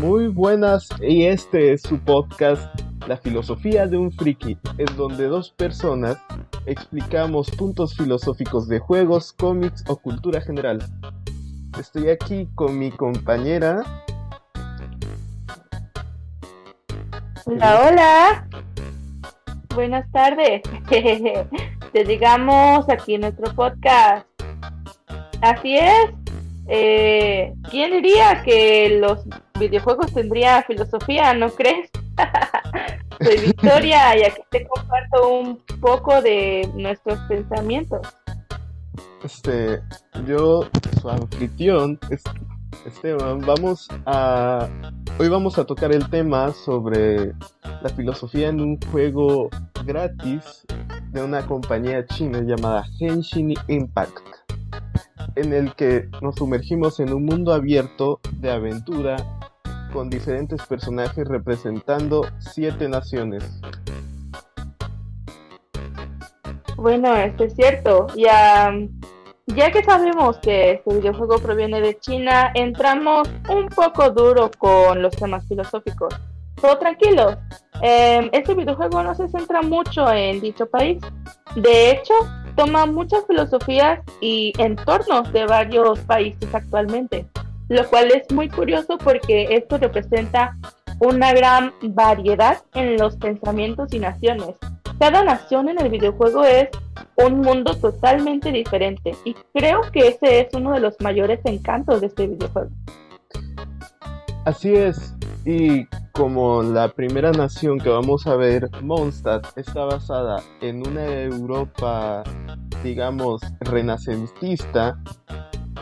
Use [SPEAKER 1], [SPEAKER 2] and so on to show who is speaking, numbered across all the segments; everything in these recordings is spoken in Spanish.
[SPEAKER 1] Muy buenas, y este es su podcast La filosofía de un friki, en donde dos personas explicamos puntos filosóficos de juegos, cómics o cultura general. Estoy aquí con mi compañera.
[SPEAKER 2] Hola, hola. Buenas tardes. Te digamos aquí en nuestro podcast. Así es, eh, ¿Quién diría que los videojuegos tendrían filosofía, no crees? Soy Victoria y aquí te comparto un poco de nuestros pensamientos.
[SPEAKER 1] Este, yo, su anfitrión, Esteban, vamos a. Hoy vamos a tocar el tema sobre la filosofía en un juego gratis de una compañía china llamada Henshin Impact en el que nos sumergimos en un mundo abierto de aventura con diferentes personajes representando siete naciones.
[SPEAKER 2] Bueno, esto es cierto. Ya, ya que sabemos que este videojuego proviene de China, entramos un poco duro con los temas filosóficos. Todo tranquilo. Eh, este videojuego no se centra mucho en dicho país. De hecho, toma muchas filosofías y entornos de varios países actualmente, lo cual es muy curioso porque esto representa una gran variedad en los pensamientos y naciones. Cada nación en el videojuego es un mundo totalmente diferente y creo que ese es uno de los mayores encantos de este videojuego.
[SPEAKER 1] Así es, y como la primera nación que vamos a ver, Mondstadt, está basada en una Europa, digamos, renacentista,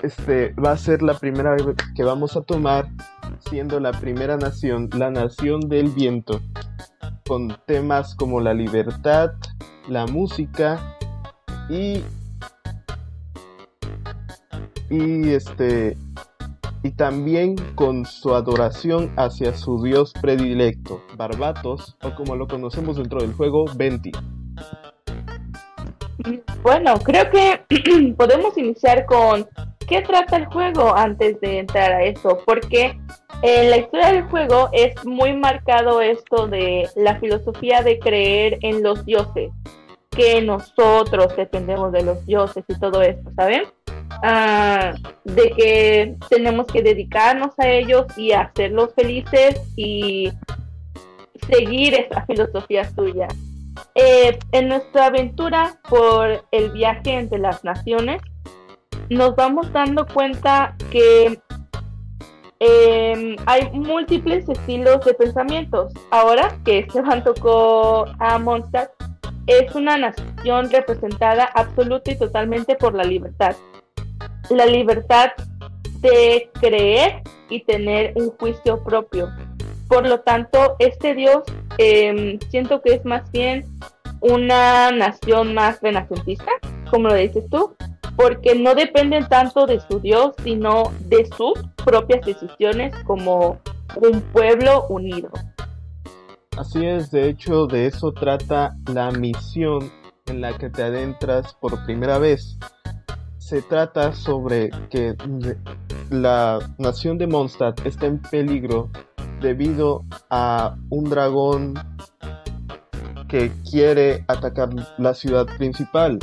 [SPEAKER 1] este va a ser la primera que vamos a tomar, siendo la primera nación, la nación del viento, con temas como la libertad, la música y y este y también con su adoración hacia su dios predilecto, Barbatos, o como lo conocemos dentro del juego, Venti.
[SPEAKER 2] Bueno, creo que podemos iniciar con qué trata el juego antes de entrar a eso, porque en la historia del juego es muy marcado esto de la filosofía de creer en los dioses, que nosotros dependemos de los dioses y todo esto, ¿saben? Ah, de que tenemos que dedicarnos a ellos y hacerlos felices y seguir esa filosofía suya. Eh, en nuestra aventura por el viaje entre las naciones, nos vamos dando cuenta que em, hay múltiples estilos de pensamientos. Ahora que Esteban tocó a Mondstadt, es una nación representada absoluta y totalmente por la libertad la libertad de creer y tener un juicio propio. Por lo tanto, este Dios em, siento que es más bien una nación más renacentista, como lo dices tú, porque no dependen tanto de su Dios, sino de sus propias decisiones como un pueblo unido.
[SPEAKER 1] Así es, de hecho, de eso trata la misión en la que te adentras por primera vez se trata sobre que la nación de Mondstadt está en peligro debido a un dragón que quiere atacar la ciudad principal.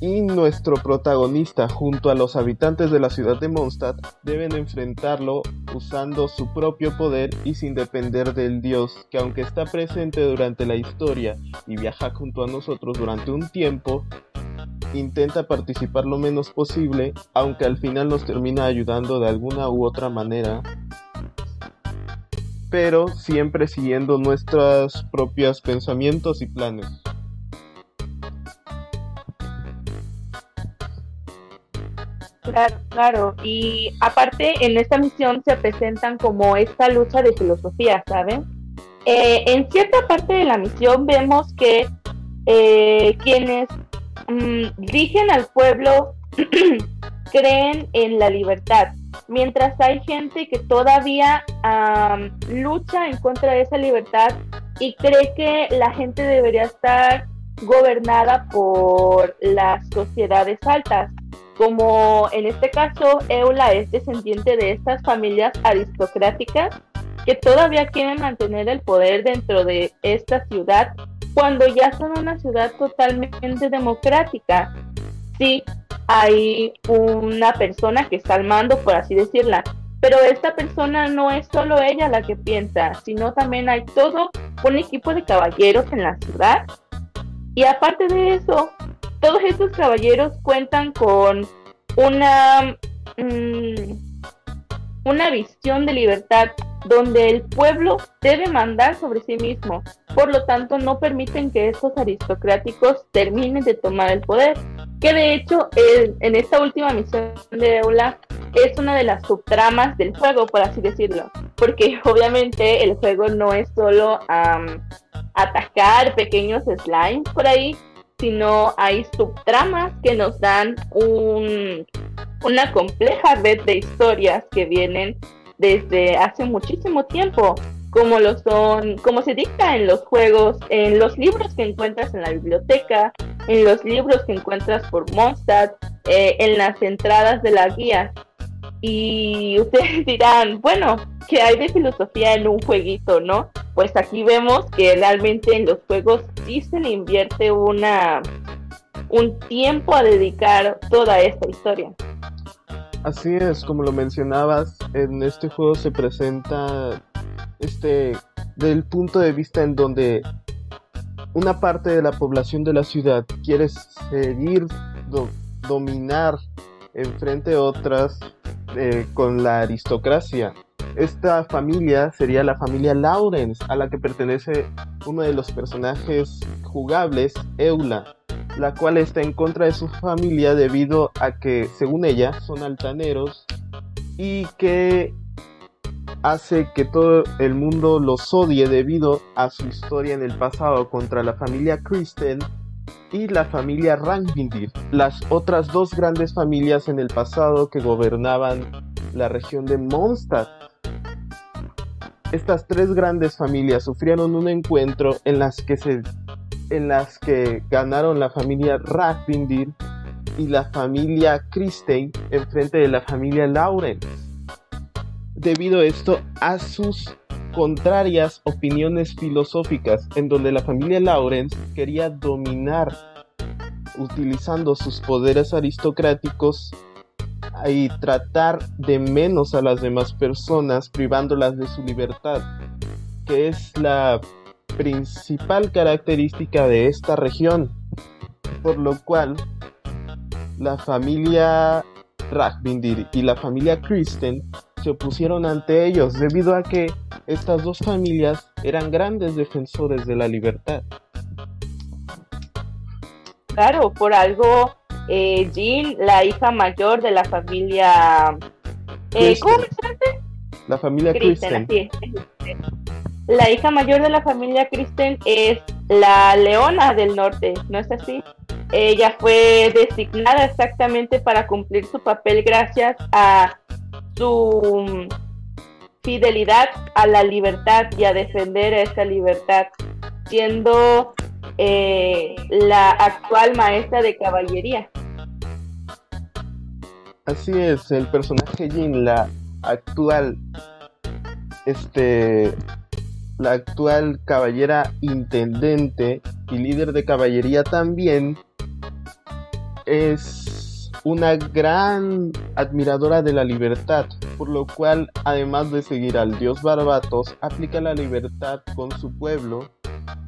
[SPEAKER 1] Y nuestro protagonista junto a los habitantes de la ciudad de Mondstadt deben enfrentarlo usando su propio poder y sin depender del dios que aunque está presente durante la historia y viaja junto a nosotros durante un tiempo, intenta participar lo menos posible, aunque al final nos termina ayudando de alguna u otra manera, pero siempre siguiendo nuestros propios pensamientos y planes.
[SPEAKER 2] Claro, claro. Y aparte, en esta misión se presentan como esta lucha de filosofía, ¿saben? Eh, en cierta parte de la misión vemos que eh, quienes rigen mm, al pueblo creen en la libertad, mientras hay gente que todavía lucha en contra de esa libertad y cree que la gente debería estar gobernada por las sociedades altas, como en este caso Eula es descendiente de estas familias aristocráticas que todavía quieren mantener el poder dentro de esta ciudad cuando ya son una ciudad totalmente democrática. Sí, hay una persona que está al mando, por así decirla, pero esta persona no es solo ella la que piensa, sino también hay todo un equipo de caballeros en la ciudad. Y aparte de eso, todos estos caballeros cuentan con una, mm, una visión de libertad donde el pueblo debe mandar sobre sí mismo. Por lo tanto, no permiten que estos aristocráticos terminen de tomar el poder. Que de hecho, en esta última misión de Eula es una de las subtramas del juego, por así decirlo. Porque obviamente el juego no es solo atacar pequeños slimes por ahí, sino hay subtramas que nos dan un, una compleja red de historias que vienen desde hace muchísimo tiempo, como lo son, como se dicta en los juegos, en los libros que encuentras en la biblioteca, en los libros que encuentras por Mondstadt, eh, en las entradas de la guía. Y ustedes dirán, bueno, ¿qué hay de filosofía en un jueguito, no? Pues aquí vemos que realmente en los juegos sí se le invierte una un tiempo a dedicar toda esta historia.
[SPEAKER 1] Así es, como lo mencionabas, en este juego se presenta este del punto de vista en donde una parte de la población de la ciudad quiere seguir dominar enfrente otras eh, con la aristocracia. Esta familia sería la familia Lawrence, a la que pertenece uno de los personajes jugables, Eula la cual está en contra de su familia debido a que, según ella, son altaneros y que hace que todo el mundo los odie debido a su historia en el pasado contra la familia Kristen y la familia Rangvindir, las otras dos grandes familias en el pasado que gobernaban la región de Mondstadt. Estas tres grandes familias sufrieron un encuentro en las que se en las que ganaron la familia Rathbindir y la familia Christine en frente de la familia Lawrence. Debido a esto a sus contrarias opiniones filosóficas en donde la familia Lawrence quería dominar utilizando sus poderes aristocráticos y tratar de menos a las demás personas privándolas de su libertad, que es la principal característica de esta región, por lo cual la familia Ragbindir y la familia Kristen se opusieron ante ellos debido a que estas dos familias eran grandes defensores de la libertad.
[SPEAKER 2] Claro, por algo eh, Jean, la hija mayor de la familia... Eh, ¿Cómo
[SPEAKER 1] La familia Kristen.
[SPEAKER 2] La hija mayor de la familia Kristen es la leona del norte, ¿no es así? Ella fue designada exactamente para cumplir su papel gracias a su fidelidad a la libertad y a defender esa libertad, siendo eh, la actual maestra de caballería.
[SPEAKER 1] Así es, el personaje Jin, la actual este la actual caballera intendente y líder de caballería también, es una gran admiradora de la libertad, por lo cual, además de seguir al dios Barbatos, aplica la libertad con su pueblo,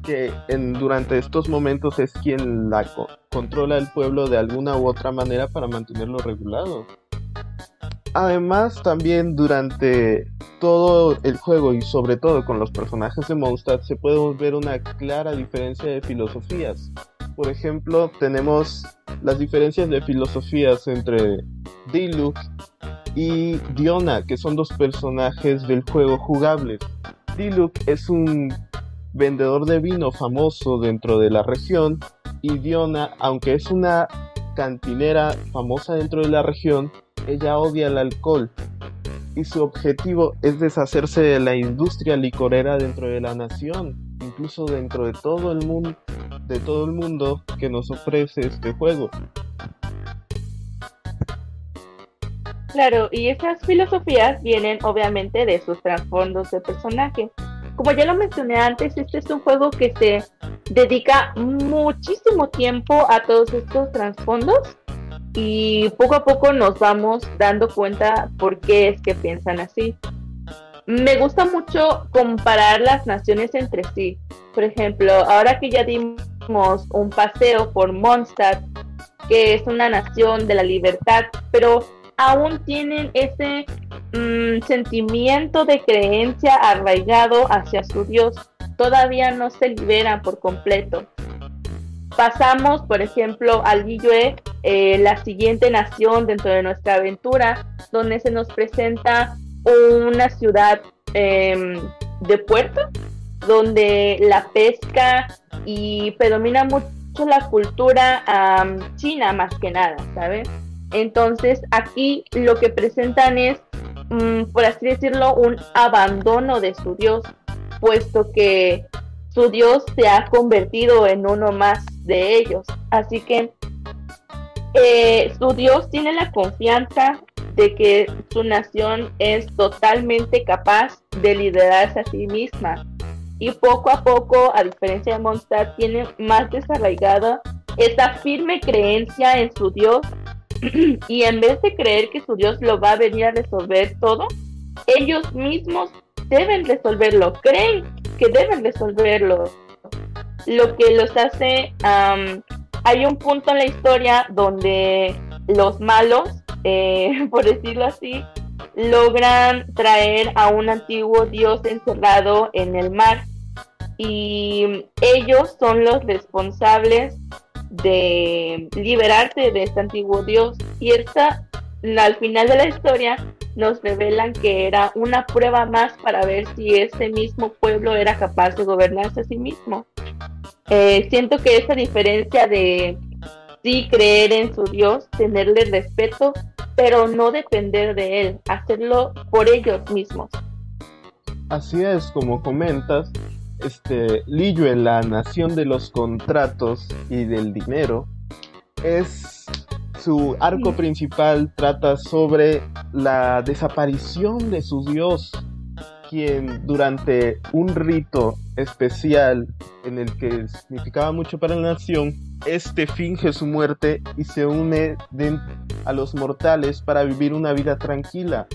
[SPEAKER 1] que en, durante estos momentos es quien la controla el pueblo de alguna u otra manera para mantenerlo regulado. Además, también durante todo el juego y sobre todo con los personajes de Mondstadt se puede ver una clara diferencia de filosofías. Por ejemplo, tenemos las diferencias de filosofías entre Diluc y Diona, que son dos personajes del juego jugables. Diluc es un vendedor de vino famoso dentro de la región y Diona, aunque es una cantinera famosa dentro de la región, ella odia el alcohol y su objetivo es deshacerse de la industria licorera dentro de la nación, incluso dentro de todo el mundo, de todo el mundo que nos ofrece este juego.
[SPEAKER 2] Claro, y esas filosofías vienen obviamente de sus trasfondos de personaje. Como ya lo mencioné antes, este es un juego que se dedica muchísimo tiempo a todos estos trasfondos y poco a poco nos vamos dando cuenta por qué es que piensan así. Me gusta mucho comparar las naciones entre sí. Por ejemplo, ahora que ya dimos un paseo por Mondstadt, que es una nación de la libertad, pero aún tienen ese mm, sentimiento de creencia arraigado hacia su Dios. Todavía no se liberan por completo. Pasamos, por ejemplo, al Liyue, eh, la siguiente nación dentro de nuestra aventura, donde se nos presenta una ciudad em, de puerto, donde la pesca y predomina mucho la cultura china más que nada, ¿sabes? Entonces aquí lo que presentan es, mm, por así decirlo, un abandono de su Dios, puesto que su Dios se ha convertido en uno más de ellos. Así que eh, su Dios tiene la confianza de que su nación es totalmente capaz de liderarse a sí misma. Y poco a poco, a diferencia de Mondstadt, tiene más desarraigada esa firme creencia en su Dios y en vez de creer que su Dios lo va a venir a resolver todo, ellos mismos deben resolverlo, creen que deben resolverlo. Lo que los hace, hay un punto en la historia donde los malos, eh, por decirlo así, logran traer a un antiguo dios encerrado en el mar y ellos son los responsables de liberarse de este antiguo dios y esta al final de la historia nos revelan que era una prueba más para ver si ese mismo pueblo era capaz de gobernarse a sí mismo. Eh, siento que esa diferencia de sí creer en su Dios, tenerle respeto, pero no depender de él, hacerlo por ellos mismos.
[SPEAKER 1] Así es, como comentas, este, Liyue, la nación de los contratos y del dinero, es su arco principal trata sobre la desaparición de su dios, quien durante un rito especial en el que significaba mucho para la nación, este finge su muerte y se une a los mortales para vivir una vida tranquila.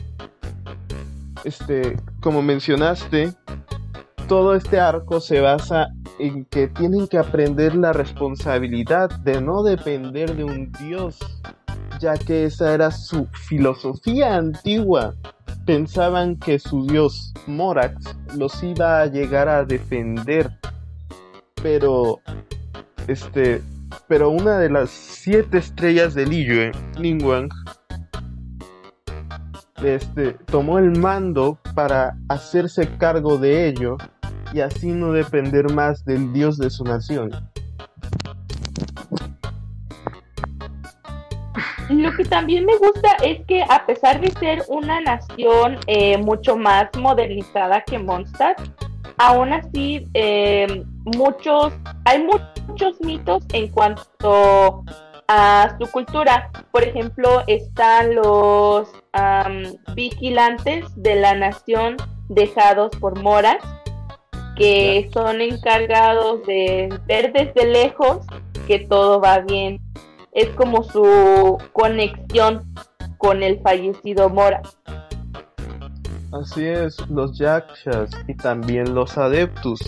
[SPEAKER 1] Este, como mencionaste, todo este arco se basa en que tienen que aprender la responsabilidad de no depender de un dios, ya que esa era su filosofía antigua. Pensaban que su dios Morax los iba a llegar a defender, pero este, pero una de las siete estrellas del Liyue, Ningguang, este, tomó el mando para hacerse cargo de ello y así no depender más del dios de su nación.
[SPEAKER 2] Lo que también me gusta es que a pesar de ser una nación eh, mucho más modernizada que Mondstadt, aún así eh, muchos, hay muchos mitos en cuanto a su cultura. Por ejemplo, están los vigilantes de la nación dejados por moras, que son encargados de ver desde lejos que todo va bien. Es como su conexión con el fallecido Mora.
[SPEAKER 1] Así es, los yakshas y también los adeptus,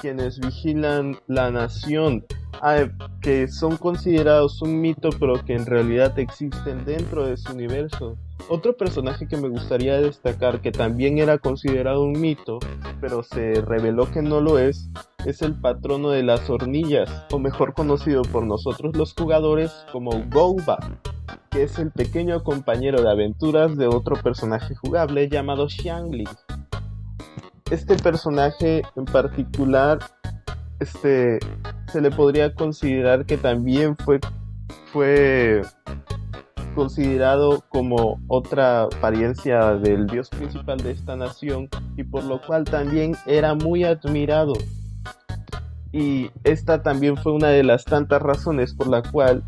[SPEAKER 1] quienes vigilan la nación, ah, que son considerados un mito pero que en realidad existen dentro de su universo. Otro personaje que me gustaría destacar, que también era considerado un mito, pero se reveló que no lo es, es el patrono de las hornillas, o mejor conocido por nosotros los jugadores como Gouba, que es el pequeño compañero de aventuras de otro personaje jugable llamado Xiangli. Este personaje en particular este, se le podría considerar que también fue, fue considerado como otra apariencia del dios principal de esta nación y por lo cual también era muy admirado. Y esta también fue una de las tantas razones por la cual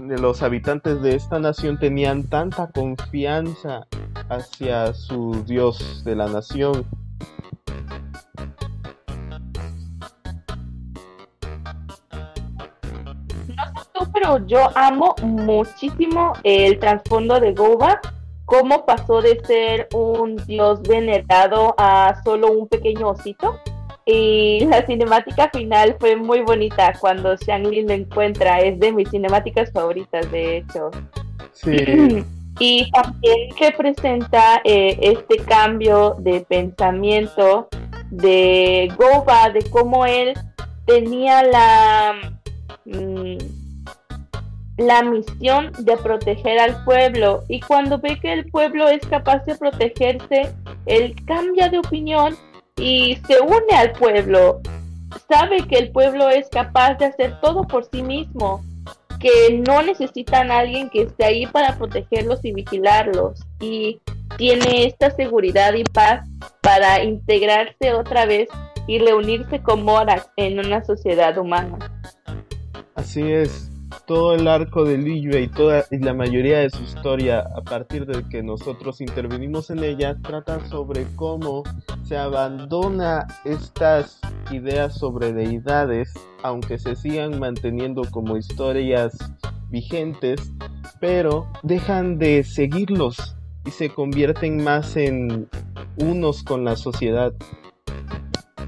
[SPEAKER 1] los habitantes de esta nación tenían tanta confianza hacia su dios de la nación.
[SPEAKER 2] Pero yo amo muchísimo el trasfondo de Goba, cómo pasó de ser un dios venerado a solo un pequeño osito y la cinemática final fue muy bonita cuando Shang-Li lo encuentra. Es de mis cinemáticas favoritas, de hecho.
[SPEAKER 1] Sí.
[SPEAKER 2] y también representa eh, este cambio de pensamiento de Goba, de cómo él tenía la, mm, la misión de proteger al pueblo. Y cuando ve que el pueblo es capaz de protegerse, él cambia de opinión y se une al pueblo. Sabe que el pueblo es capaz de hacer todo por sí mismo, que no necesitan a alguien que esté ahí para protegerlos y vigilarlos. Y tiene esta seguridad y paz para integrarse otra vez y reunirse con Morak en una sociedad humana.
[SPEAKER 1] Así es, todo el arco de Liyue y toda y la mayoría de su historia a partir de que nosotros intervenimos en ella trata sobre cómo se abandona estas ideas sobre deidades aunque se sigan manteniendo como historias vigentes pero dejan de seguirlos y se convierten más en unos con la sociedad.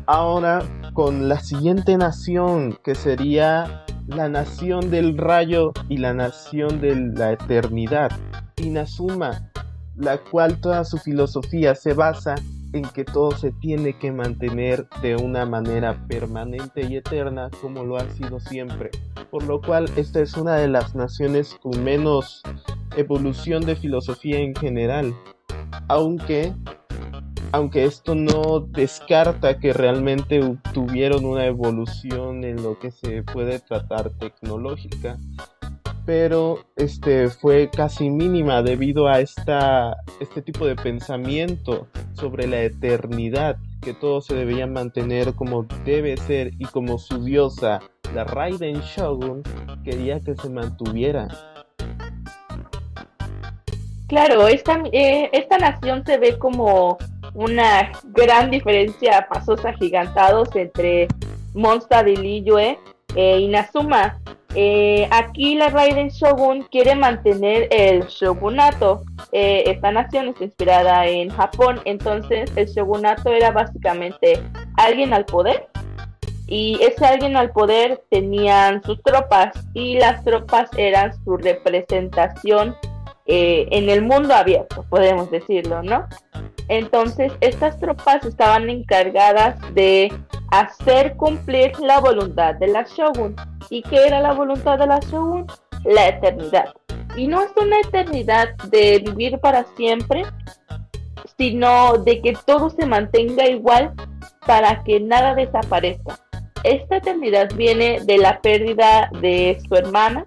[SPEAKER 1] Ahora con la siguiente nación que sería la nación del rayo y la nación de la eternidad, Inazuma, la cual toda su filosofía se basa en que todo se tiene que mantener de una manera permanente y eterna como lo ha sido siempre, por lo cual esta es una de las naciones con menos evolución de filosofía en general, aunque aunque esto no descarta que realmente tuvieron una evolución en lo que se puede tratar tecnológica, pero este fue casi mínima debido a esta, este tipo de pensamiento sobre la eternidad, que todo se debía mantener como debe ser y como su diosa, la Raiden Shogun, quería que se mantuviera.
[SPEAKER 2] Claro, esta, eh, esta nación se ve como una gran diferencia, pasos agigantados entre Mondstadt y Liyue e Inazuma. Eh, aquí la Raiden Shogun quiere mantener el shogunato. Eh, esta nación está inspirada en Japón, entonces el shogunato era básicamente alguien al poder y ese alguien al poder tenían sus tropas y las tropas eran su representación eh, en el mundo abierto, podemos decirlo, ¿no? Entonces, estas tropas estaban encargadas de hacer cumplir la voluntad de la Shogun. ¿Y qué era la voluntad de la Shogun? La eternidad. Y no es una eternidad de vivir para siempre, sino de que todo se mantenga igual para que nada desaparezca. Esta eternidad viene de la pérdida de su hermana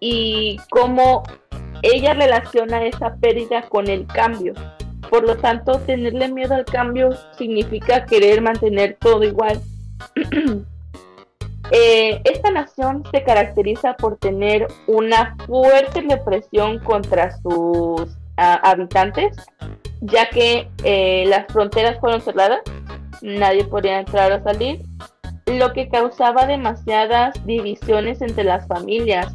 [SPEAKER 2] y cómo ella relaciona esa pérdida con el cambio. Por lo tanto, tenerle miedo al cambio significa querer mantener todo igual. Eh, esta nación se caracteriza por tener una fuerte represión contra sus ah, habitantes, ya que eh, las fronteras fueron cerradas, nadie podía entrar o salir, lo que causaba demasiadas divisiones entre las familias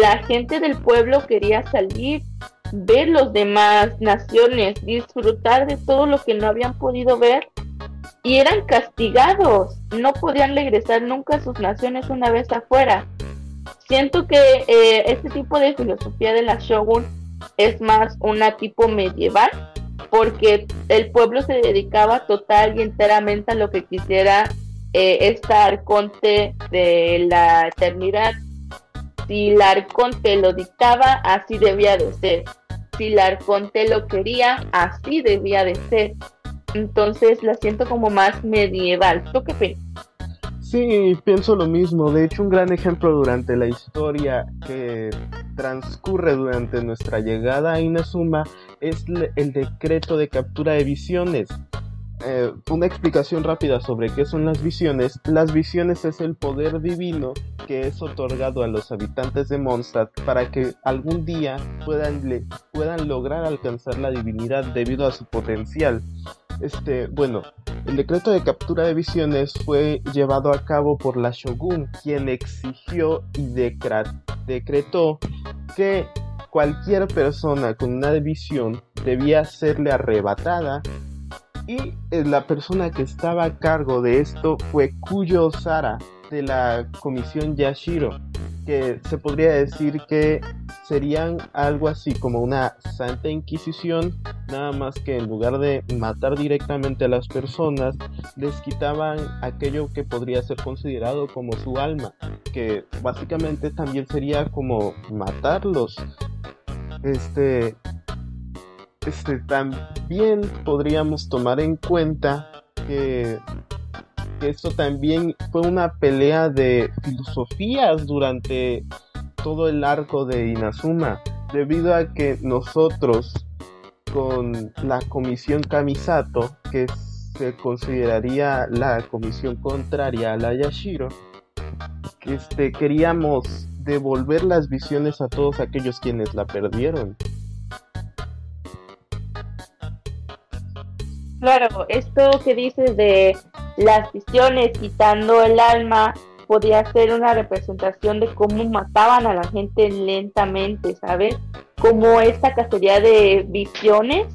[SPEAKER 2] la gente del pueblo quería salir, ver los demás naciones, disfrutar de todo lo que no habían podido ver y eran castigados, no podían regresar nunca a sus naciones una vez afuera. Siento que eh, este tipo de filosofía de la shogun es más una tipo medieval, porque el pueblo se dedicaba total y enteramente a lo que quisiera eh, estar conte de la eternidad si la Arconte lo dictaba, así debía de ser. Si la Arconte lo quería, así debía de ser. Entonces la siento como más medieval. ¿Tú qué piensas?
[SPEAKER 1] Sí, pienso lo mismo. De hecho, un gran ejemplo durante la historia que transcurre durante nuestra llegada a Inazuma es el decreto de captura de visiones. Eh, una explicación rápida sobre qué son las visiones. Las visiones es el poder divino que es otorgado a los habitantes de Mondstadt para que algún día puedan, puedan lograr alcanzar la divinidad debido a su potencial. Este, bueno, el decreto de captura de visiones fue llevado a cabo por la Shogun, quien exigió y decretó que cualquier persona con una visión debía serle arrebatada y eh, la persona que estaba a cargo de esto fue Kuyo Sara de la comisión Yashiro, que se podría decir que serían algo así como una santa inquisición, nada más que en lugar de matar directamente a las personas, les quitaban aquello que podría ser considerado como su alma, que básicamente también sería como matarlos. Este, este, también podríamos tomar en cuenta que, esto también fue una pelea de filosofías durante todo el arco de Inazuma, debido a que nosotros con la comisión Kamisato, que se consideraría la comisión contraria a la Yashiro, este, queríamos devolver las visiones a todos aquellos quienes la perdieron.
[SPEAKER 2] Claro, esto que dices de las visiones quitando el alma podía ser una representación de cómo mataban a la gente lentamente, ¿sabes? Como esta cacería de visiones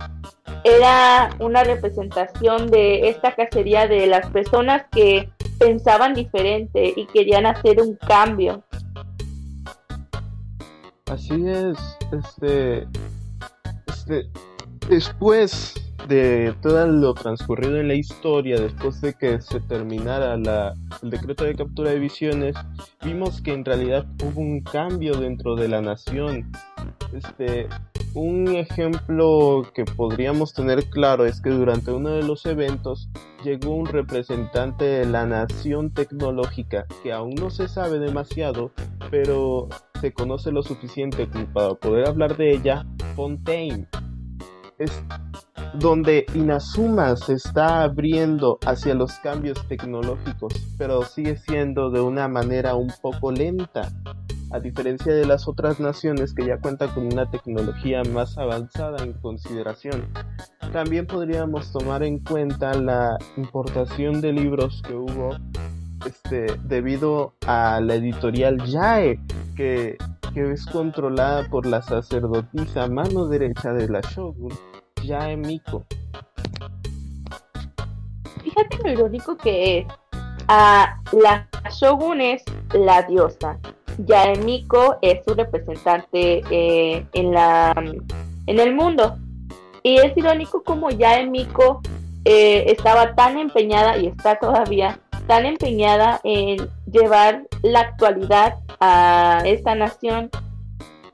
[SPEAKER 2] era una representación de esta cacería de las personas que pensaban diferente y querían hacer un cambio.
[SPEAKER 1] Así es, este, este, después de todo lo transcurrido en la historia, después de que se terminara la, el decreto de captura de visiones, vimos que en realidad hubo un cambio dentro de la nación. Este, un ejemplo que podríamos tener claro es que durante uno de los eventos llegó un representante de la nación tecnológica que aún no se sabe demasiado, pero se conoce lo suficiente para poder hablar de ella, Fontaine. Es, donde Inazuma se está abriendo hacia los cambios tecnológicos, pero sigue siendo de una manera un poco lenta, a diferencia de las otras naciones que ya cuentan con una tecnología más avanzada en consideración. También podríamos tomar en cuenta la importación de libros que hubo este, debido a la editorial Yae, que, que es controlada por la sacerdotisa mano derecha de la Shogun Miko.
[SPEAKER 2] Fíjate lo irónico que es. a la Shogun es la diosa. Miko es su representante eh, en, la, en el mundo. Y es irónico como Yaemiko eh, estaba tan empeñada y está todavía tan empeñada en llevar la actualidad a esta nación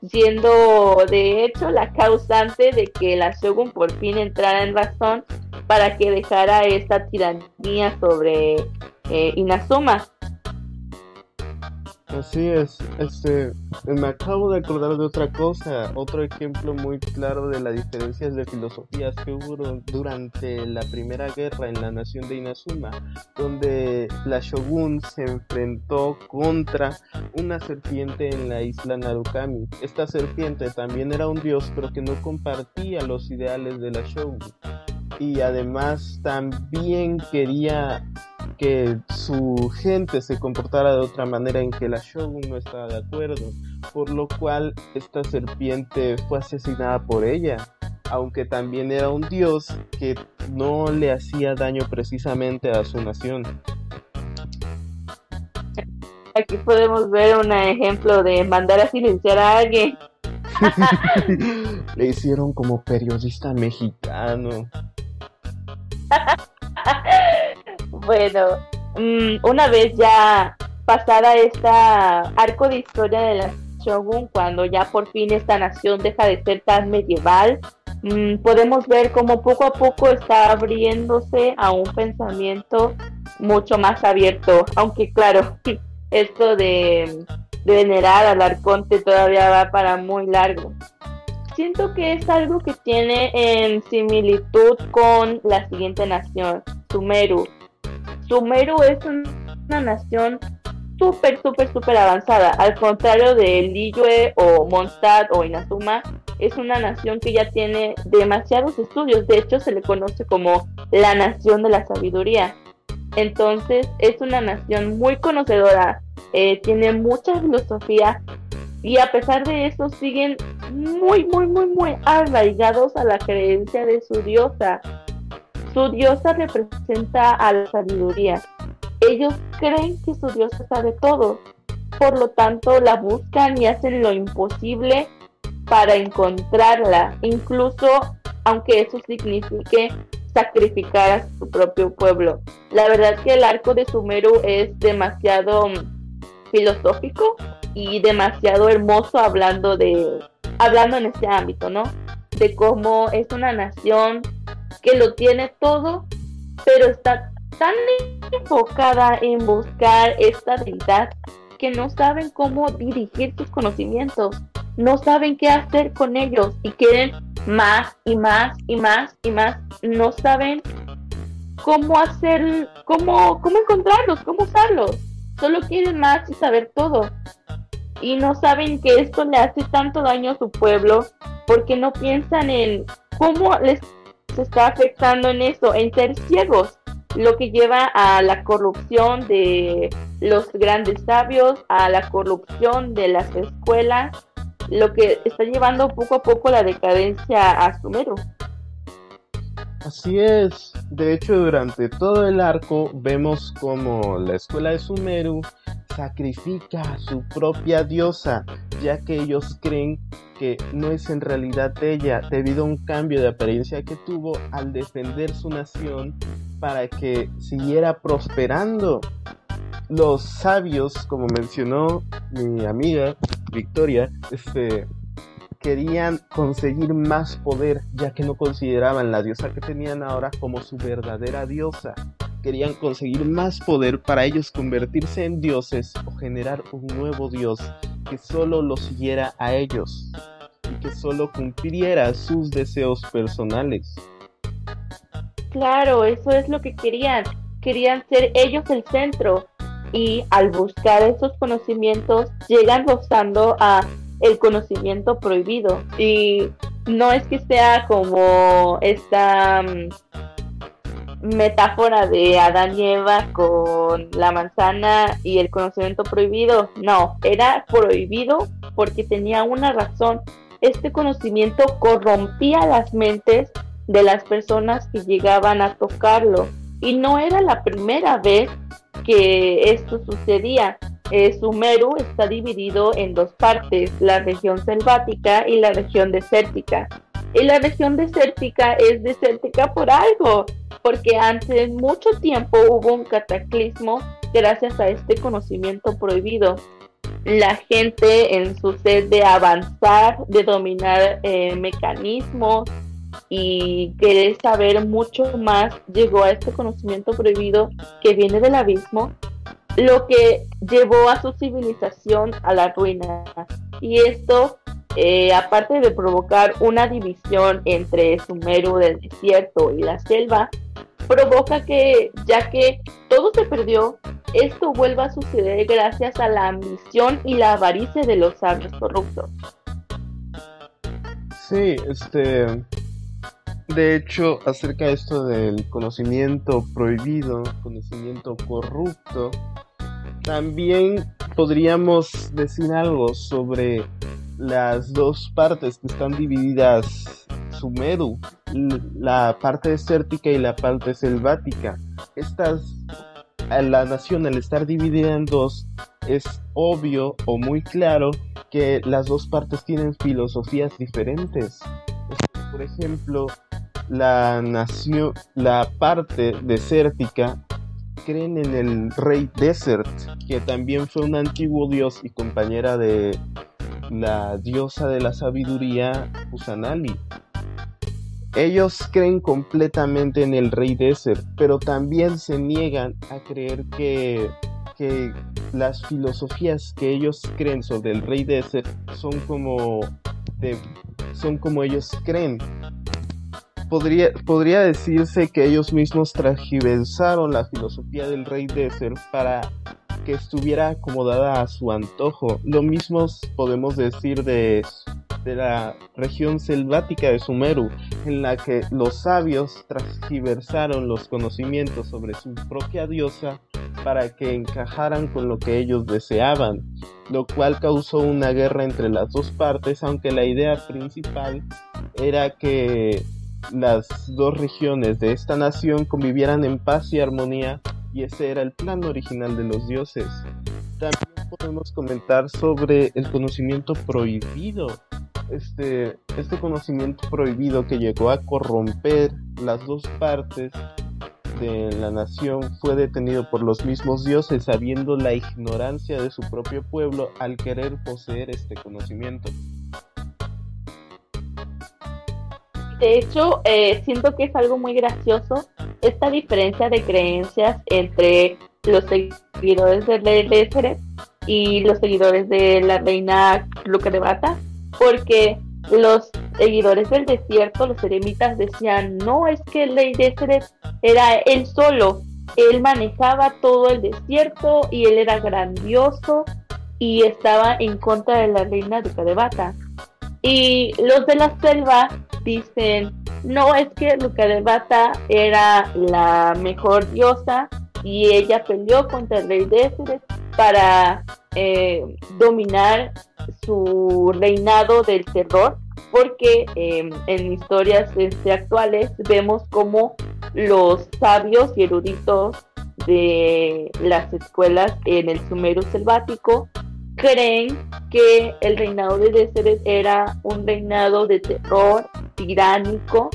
[SPEAKER 2] siendo de hecho la causante de que la Shogun por fin entrara en razón para que dejara esta tiranía sobre eh, Inazuma.
[SPEAKER 1] Así es, este, me acabo de acordar de otra cosa, otro ejemplo muy claro de las diferencias de filosofías que hubo durante la primera guerra en la nación de Inazuma, donde la shogun se enfrentó contra una serpiente en la isla Narukami. Esta serpiente también era un dios, pero que no compartía los ideales de la shogun y además también quería que su gente se comportara de otra manera en que la Shogun no estaba de acuerdo, por lo cual esta serpiente fue asesinada por ella, aunque también era un dios que no le hacía daño precisamente a su nación.
[SPEAKER 2] Aquí podemos ver un ejemplo de mandar a silenciar a alguien.
[SPEAKER 1] le hicieron como periodista mexicano.
[SPEAKER 2] bueno, mm, una vez ya pasada esta arco de historia de la Shogun, cuando ya por fin esta nación deja de ser tan medieval, mm, podemos ver cómo poco a poco está abriéndose a un pensamiento mucho más abierto, aunque claro, esto de, de venerar al arconte todavía va para muy largo. siento que es algo que tiene en similitud con la siguiente nación, Sumeru. Sumeru es una nación súper, súper, súper avanzada. Al contrario de Liyue o Mondstadt o Inazuma, es una nación que ya tiene demasiados estudios. De hecho, se le conoce como la nación de la sabiduría. Entonces, es una nación muy conocedora, eh, tiene mucha filosofía y a pesar de eso siguen muy, muy, muy, muy arraigados a la creencia de su diosa. Su diosa representa a la sabiduría. Ellos creen que su diosa sabe todo, por lo tanto la buscan y hacen lo imposible para encontrarla, incluso aunque eso signifique sacrificar a su propio pueblo. La verdad que el arco de Sumeru es demasiado filosófico y demasiado hermoso hablando de hablando en este ámbito, ¿no? De cómo es una nación que lo tiene todo, pero está tan enfocada en buscar esta deidad que no saben cómo dirigir sus conocimientos, no saben qué hacer con ellos y quieren más y más y más y más, no saben cómo hacer, cómo, cómo encontrarlos, cómo usarlos, solo quieren más y saber todo. Y no saben que esto le hace tanto daño a su pueblo porque no piensan en cómo les está afectando en eso, en ser ciegos, lo que lleva a la corrupción de los grandes sabios, a la corrupción de las escuelas, lo que está llevando poco a poco la decadencia a Sumeru.
[SPEAKER 1] Así es, de hecho durante todo el arco vemos como la escuela de Sumeru sacrifica a su propia diosa, ya que ellos creen que no es en realidad ella, debido a un cambio de apariencia que tuvo al defender su nación para que siguiera prosperando. Los sabios, como mencionó mi amiga Victoria, este, querían conseguir más poder, ya que no consideraban la diosa que tenían ahora como su verdadera diosa querían conseguir más poder para ellos convertirse en dioses o generar un nuevo dios que solo los siguiera a ellos y que solo cumpliera sus deseos personales.
[SPEAKER 2] Claro, eso es lo que querían. Querían ser ellos el centro y al buscar esos conocimientos llegan rozando a el conocimiento prohibido y no es que sea como esta mm, metáfora de Adán y Eva con la manzana y el conocimiento prohibido. No, era prohibido porque tenía una razón. Este conocimiento corrompía las mentes de las personas que llegaban a tocarlo. Y no era la primera vez que esto sucedía. Eh, Sumeru está dividido en dos partes, la región selvática y la región desértica. Y la región desértica es desértica por algo, porque antes mucho tiempo hubo un cataclismo gracias a este conocimiento prohibido. La gente en su sed de avanzar, de dominar eh, mecanismos y querer saber mucho más, llegó a este conocimiento prohibido que viene del abismo, lo que llevó a su civilización a la ruina. Y esto eh, aparte de provocar una división entre Sumeru del desierto y la selva, provoca que, ya que todo se perdió, esto vuelva a suceder gracias a la ambición y la avaricia de los sabios corruptos.
[SPEAKER 1] Sí, este. De hecho, acerca de esto del conocimiento prohibido, conocimiento corrupto, también podríamos decir algo sobre las dos partes que están divididas Sumeru, la parte desértica y la parte selvática. Estas, la nación al estar dividida en dos, es obvio o muy claro que las dos partes tienen filosofías diferentes. Por ejemplo, la nación, la parte desértica creen en el rey Desert, que también fue un antiguo dios y compañera de la diosa de la sabiduría Usanali. Ellos creen completamente en el rey Desert, pero también se niegan a creer que, que las filosofías que ellos creen sobre el rey Desert son como son como ellos creen. Podría, podría decirse que ellos mismos transgiversaron la filosofía del rey Desert para que estuviera acomodada a su antojo. Lo mismo podemos decir de, de la región selvática de Sumeru, en la que los sabios transgiversaron los conocimientos sobre su propia diosa para que encajaran con lo que ellos deseaban, lo cual causó una guerra entre las dos partes, aunque la idea principal era que las dos regiones de esta nación convivieran en paz y armonía y ese era el plan original de los dioses. También podemos comentar sobre el conocimiento prohibido. Este, este conocimiento prohibido que llegó a corromper las dos partes de la nación fue detenido por los mismos dioses sabiendo la ignorancia de su propio pueblo al querer poseer este conocimiento.
[SPEAKER 2] De hecho, eh, siento que es algo muy gracioso esta diferencia de creencias entre los seguidores de Lezeret y los seguidores de la reina Luca de Bata, porque los seguidores del desierto, los eremitas, decían, no, es que el rey Deseret era él solo, él manejaba todo el desierto y él era grandioso y estaba en contra de la reina Luca de Bata. Y los de la selva dicen, no, es que de Bata era la mejor diosa y ella peleó contra el rey Deseret para eh, dominar su reinado del terror, porque em, en historias este, actuales vemos como los sabios y eruditos de las escuelas en el Sumeru selvático creen que el reinado de Deseret era un reinado de terror tiránico,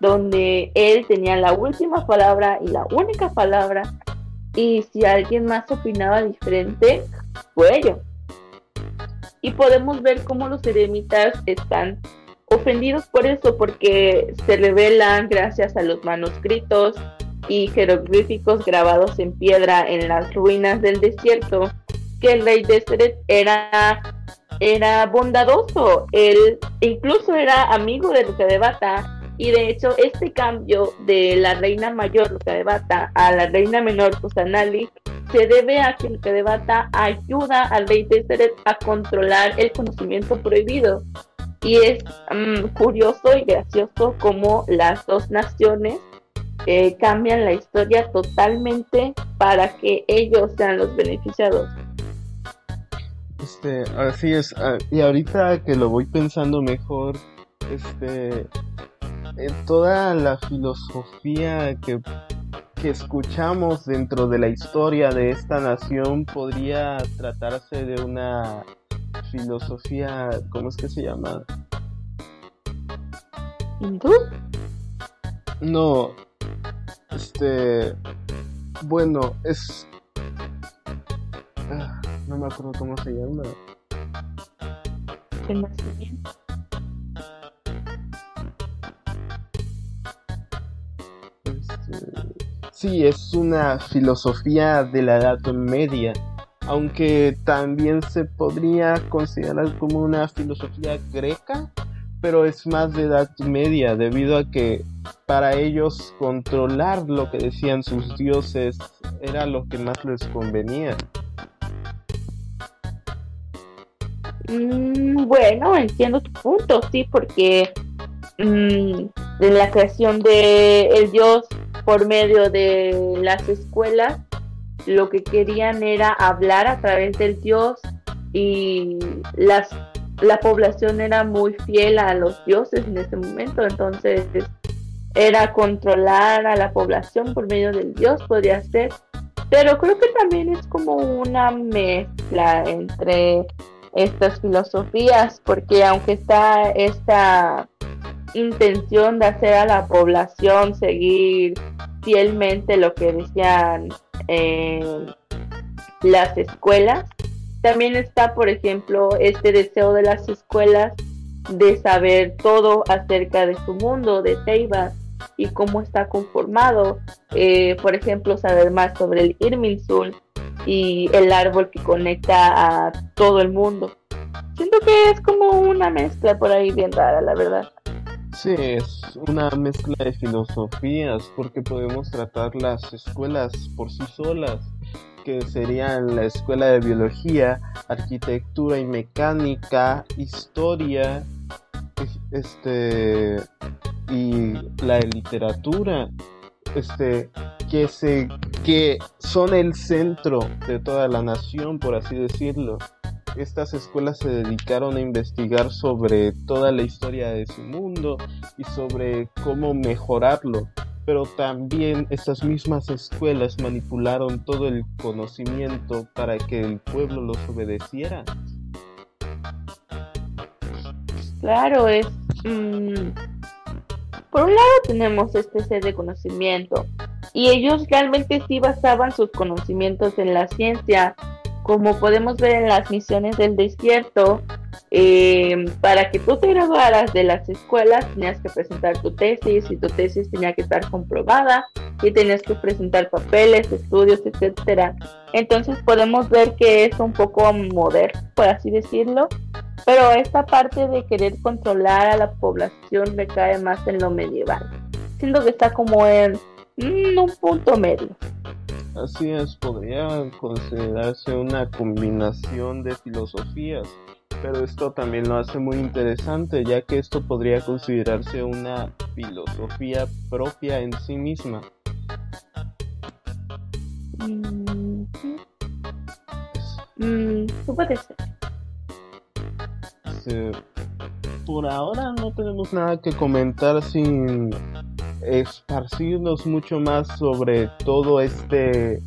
[SPEAKER 2] donde él tenía la última palabra y la única palabra, y si alguien más opinaba diferente, fue ello. Y podemos ver cómo los eremitas están ofendidos por eso, porque se revelan gracias a los manuscritos y jeroglíficos grabados en piedra en las ruinas del desierto, que el rey Deseret era, era bondadoso, él incluso era amigo de Luca de Bata, y de hecho este cambio de la reina mayor Luca de Bata a la reina menor Kusanali se debe a que Luca de Bata ayuda al rey Deseret a controlar el conocimiento prohibido. Y es mm, curioso y gracioso cómo las dos naciones eh, cambian la historia totalmente para que ellos sean los beneficiados.
[SPEAKER 1] Este, así es. Ah, y ahorita que lo voy pensando mejor, este, toda la filosofía que, que escuchamos dentro de la historia de esta nación podría tratarse de una filosofía, ¿cómo es que se llama?
[SPEAKER 2] ¿Hindú?
[SPEAKER 1] No, este, bueno, es ah, no me acuerdo cómo se llama. Este, sí, es una filosofía de la Edad Media, aunque también se podría considerar como una filosofía greca, pero es más de Edad Media, debido a que para ellos controlar lo que decían sus dioses era lo que más les convenía.
[SPEAKER 2] Mm, bueno, entiendo tu punto, sí, porque mm, en la creación de el dios por medio de las escuelas, lo que querían era hablar a través del dios y las la población era muy fiel a los dioses en ese momento, entonces era controlar a la población por medio del dios, podría ser, pero creo que también es como una mezcla entre estas filosofías, porque aunque está esta intención de hacer a la población seguir fielmente lo que decían eh, las escuelas, también está, por ejemplo, este deseo de las escuelas de saber todo acerca de su mundo, de Teiba y cómo está conformado. Eh, por ejemplo, saber más sobre el Irminsul, y el árbol que conecta a todo el mundo. siento que es como una mezcla por ahí bien rara, la verdad.
[SPEAKER 1] Sí, es una mezcla de filosofías porque podemos tratar las escuelas por sí solas, que serían la escuela de biología, arquitectura y mecánica, historia, este y la literatura, este que se que son el centro de toda la nación, por así decirlo estas escuelas se dedicaron a investigar sobre toda la historia de su mundo y sobre cómo mejorarlo. Pero también estas mismas escuelas manipularon todo el conocimiento para que el pueblo los obedeciera.
[SPEAKER 2] Claro, es... Mm, por un lado tenemos este set de conocimiento y ellos realmente sí basaban sus conocimientos en la ciencia como podemos ver en las misiones del desierto, eh, para que tú te graduaras de las escuelas tenías que presentar tu tesis y tu tesis tenía que estar comprobada y tenías que presentar papeles, estudios, etcétera. Entonces podemos ver que es un poco moderno, por así decirlo, pero esta parte de querer controlar a la población recae más en lo medieval. Siento que está como en mm, un punto medio.
[SPEAKER 1] Así es, podría considerarse una combinación de filosofías, pero esto también lo hace muy interesante, ya que esto podría considerarse una filosofía propia en sí misma.
[SPEAKER 2] Mm, mm puede
[SPEAKER 1] por ahora no tenemos nada que comentar sin esparcirnos mucho más sobre todo este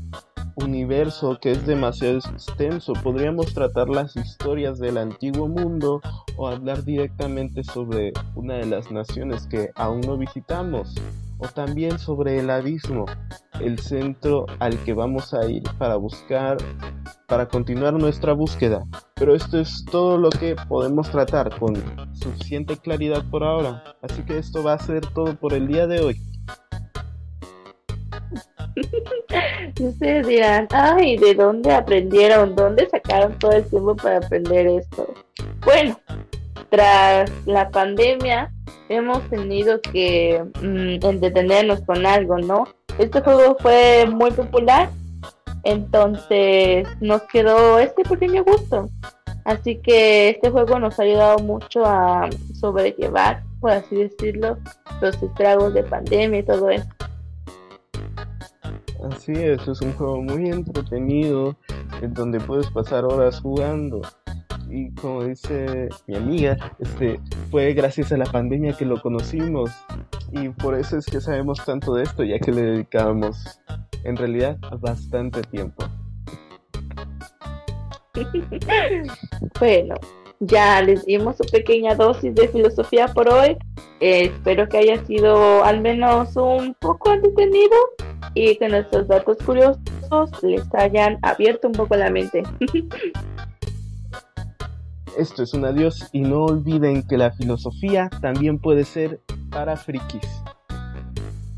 [SPEAKER 1] universo que es demasiado extenso. Podríamos tratar las historias del antiguo mundo o hablar directamente sobre una de las naciones que aún no visitamos o también sobre el abismo, el centro al que vamos a ir para buscar, para continuar nuestra búsqueda. Pero esto es todo lo que podemos tratar con suficiente claridad por ahora, así que esto va a ser todo por el día de hoy.
[SPEAKER 2] ustedes dirán, ay, ¿de dónde aprendieron? ¿Dónde sacaron todo el tiempo para aprender esto? Bueno, tras la pandemia hemos tenido que mm, entretenernos con algo, ¿no? Este juego fue muy popular, entonces nos quedó este pequeño gusto. Así que este juego nos ha ayudado mucho a sobrellevar, por así decirlo, los estragos de pandemia y todo eso.
[SPEAKER 1] Así es, es un juego muy entretenido en donde puedes pasar horas jugando. Y como dice mi amiga, este fue gracias a la pandemia que lo conocimos y por eso es que sabemos tanto de esto, ya que le dedicamos en realidad bastante tiempo.
[SPEAKER 2] bueno, ya les dimos su pequeña dosis de filosofía por hoy. Eh, espero que haya sido al menos un poco entretenido y que nuestros datos curiosos les hayan abierto un poco la mente.
[SPEAKER 1] Esto es un adiós y no olviden que la filosofía también puede ser para frikis.